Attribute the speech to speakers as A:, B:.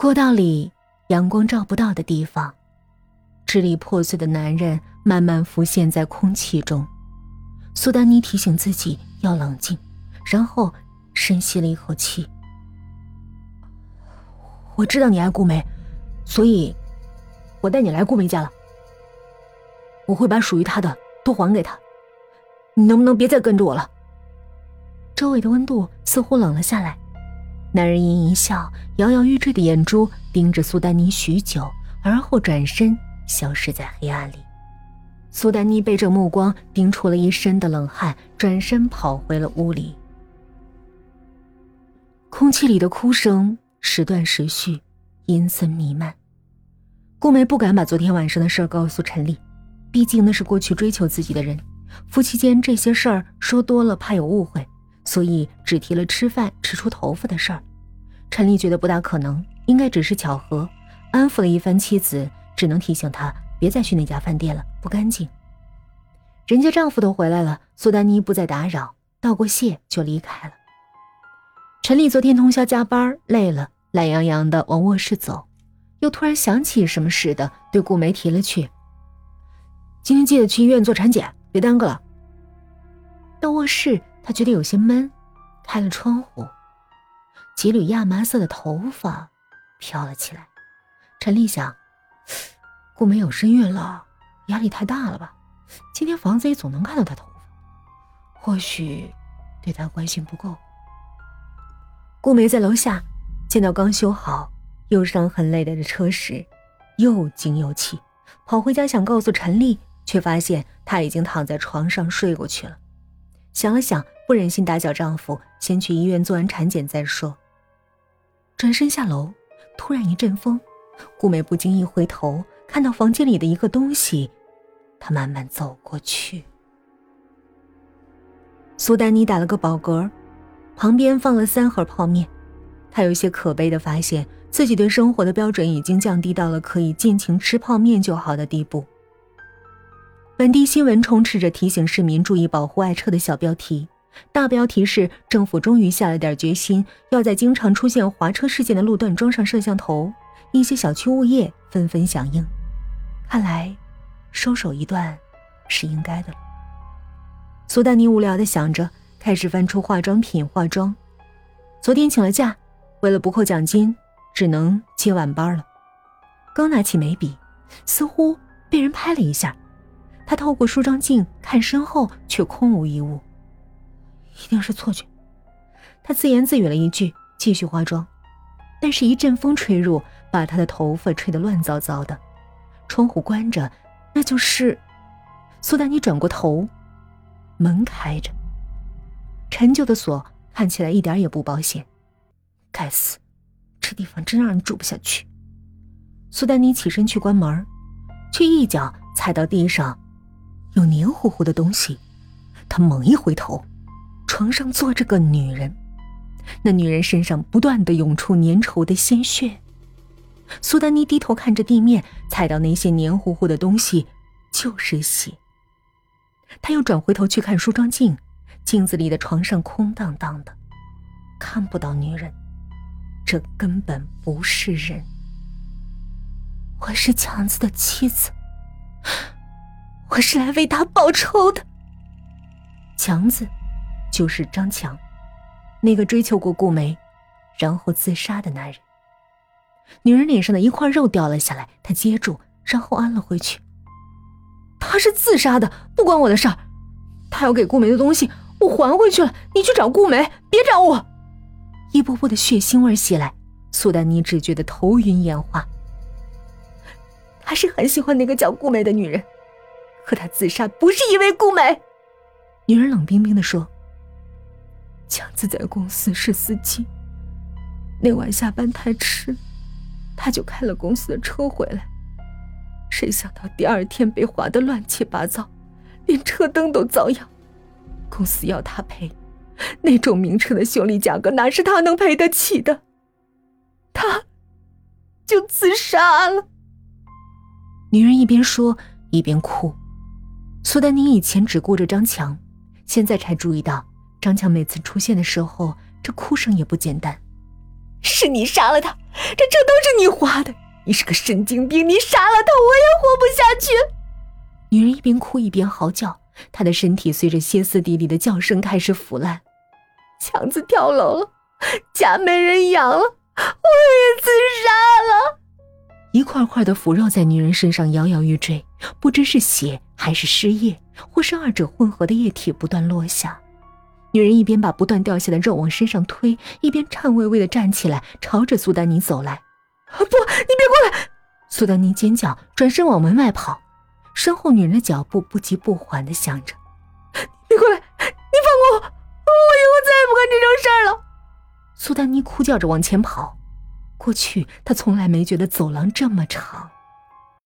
A: 过道里阳光照不到的地方，支离破碎的男人慢慢浮现在空气中。苏丹妮提醒自己要冷静，然后深吸了一口气。我知道你爱顾梅，所以，我带你来顾梅家了。我会把属于她的都还给她。你能不能别再跟着我了？周围的温度似乎冷了下来。男人阴阴一笑，摇摇欲坠的眼珠盯着苏丹妮许久，而后转身消失在黑暗里。苏丹妮被这目光盯出了一身的冷汗，转身跑回了屋里。空气里的哭声时断时续，阴森弥漫。顾梅不敢把昨天晚上的事告诉陈丽，毕竟那是过去追求自己的人，夫妻间这些事儿说多了怕有误会，所以只提了吃饭吃出头发的事儿。陈丽觉得不大可能，应该只是巧合，安抚了一番妻子，只能提醒她。别再去那家饭店了，不干净。人家丈夫都回来了，苏丹妮不再打扰，道过谢就离开了。陈丽昨天通宵加班，累了，懒洋洋的往卧室走，又突然想起什么似的，对顾梅提了去：“今天记得去医院做产检，别耽搁了。”到卧室，她觉得有些闷，开了窗户，几缕亚麻色的头发飘了起来。陈丽想。顾梅有身孕了，压力太大了吧？今天房子里总能看到她头发，或许对她关心不够。顾梅在楼下见到刚修好又伤痕累累的车时，又惊又气，跑回家想告诉陈丽，却发现她已经躺在床上睡过去了。想了想，不忍心打搅丈夫，先去医院做完产检再说。转身下楼，突然一阵风，顾美不经意回头。看到房间里的一个东西，她慢慢走过去。苏丹妮打了个饱嗝，旁边放了三盒泡面。她有些可悲的发现自己对生活的标准已经降低到了可以尽情吃泡面就好的地步。本地新闻充斥着提醒市民注意保护爱车的小标题，大标题是“政府终于下了点决心，要在经常出现滑车事件的路段装上摄像头”。一些小区物业纷纷响应。看来，收手一段是应该的了。苏丹妮无聊的想着，开始翻出化妆品化妆。昨天请了假，为了不扣奖金，只能接晚班了。刚拿起眉笔，似乎被人拍了一下。她透过梳妆镜看身后，却空无一物。一定是错觉。她自言自语了一句，继续化妆。但是，一阵风吹入，把她的头发吹得乱糟糟的。窗户关着，那就是苏丹妮转过头，门开着，陈旧的锁看起来一点也不保险。该死，这地方真让人住不下去。苏丹妮起身去关门，却一脚踩到地上有黏糊糊的东西。她猛一回头，床上坐着个女人，那女人身上不断的涌出粘稠的鲜血。苏丹妮低头看着地面，踩到那些黏糊糊的东西，就是血。他又转回头去看梳妆镜，镜子里的床上空荡荡的，看不到女人，这根本不是人。我是强子的妻子，我是来为他报仇的。强子，就是张强，那个追求过顾梅，然后自杀的男人。女人脸上的一块肉掉了下来，她接住，然后安了回去。他是自杀的，不关我的事儿。他要给顾梅的东西，我还回去了。你去找顾梅，别找我。一波波的血腥味袭来，苏丹妮只觉得头晕眼花。他是很喜欢那个叫顾梅的女人，可他自杀不是因为顾梅。女人冷冰冰的说：“强子在公司是司机，那晚下班太迟。”他就开了公司的车回来，谁想到第二天被划得乱七八糟，连车灯都遭殃。公司要他赔，那种名车的修理价格哪是他能赔得起的？他，就自杀了。女人一边说一边哭。苏丹妮以前只顾着张强，现在才注意到张强每次出现的时候，这哭声也不简单。是你杀了他，这这都是你花的！你是个神经病！你杀了他，我也活不下去！女人一边哭一边嚎叫，她的身体随着歇斯底里的叫声开始腐烂。强子跳楼了，家没人养了，我也自杀了。一块块的腐肉在女人身上摇摇欲坠，不知是血还是尸液，或是二者混合的液体不断落下。女人一边把不断掉下的肉往身上推，一边颤巍巍的站起来，朝着苏丹妮走来。“不，你别过来！”苏丹妮尖叫，转身往门外跑。身后女人的脚步不急不缓的响着：“你过来！你放过我！我以后再也不干这种事儿了！”苏丹妮哭叫着往前跑。过去，她从来没觉得走廊这么长。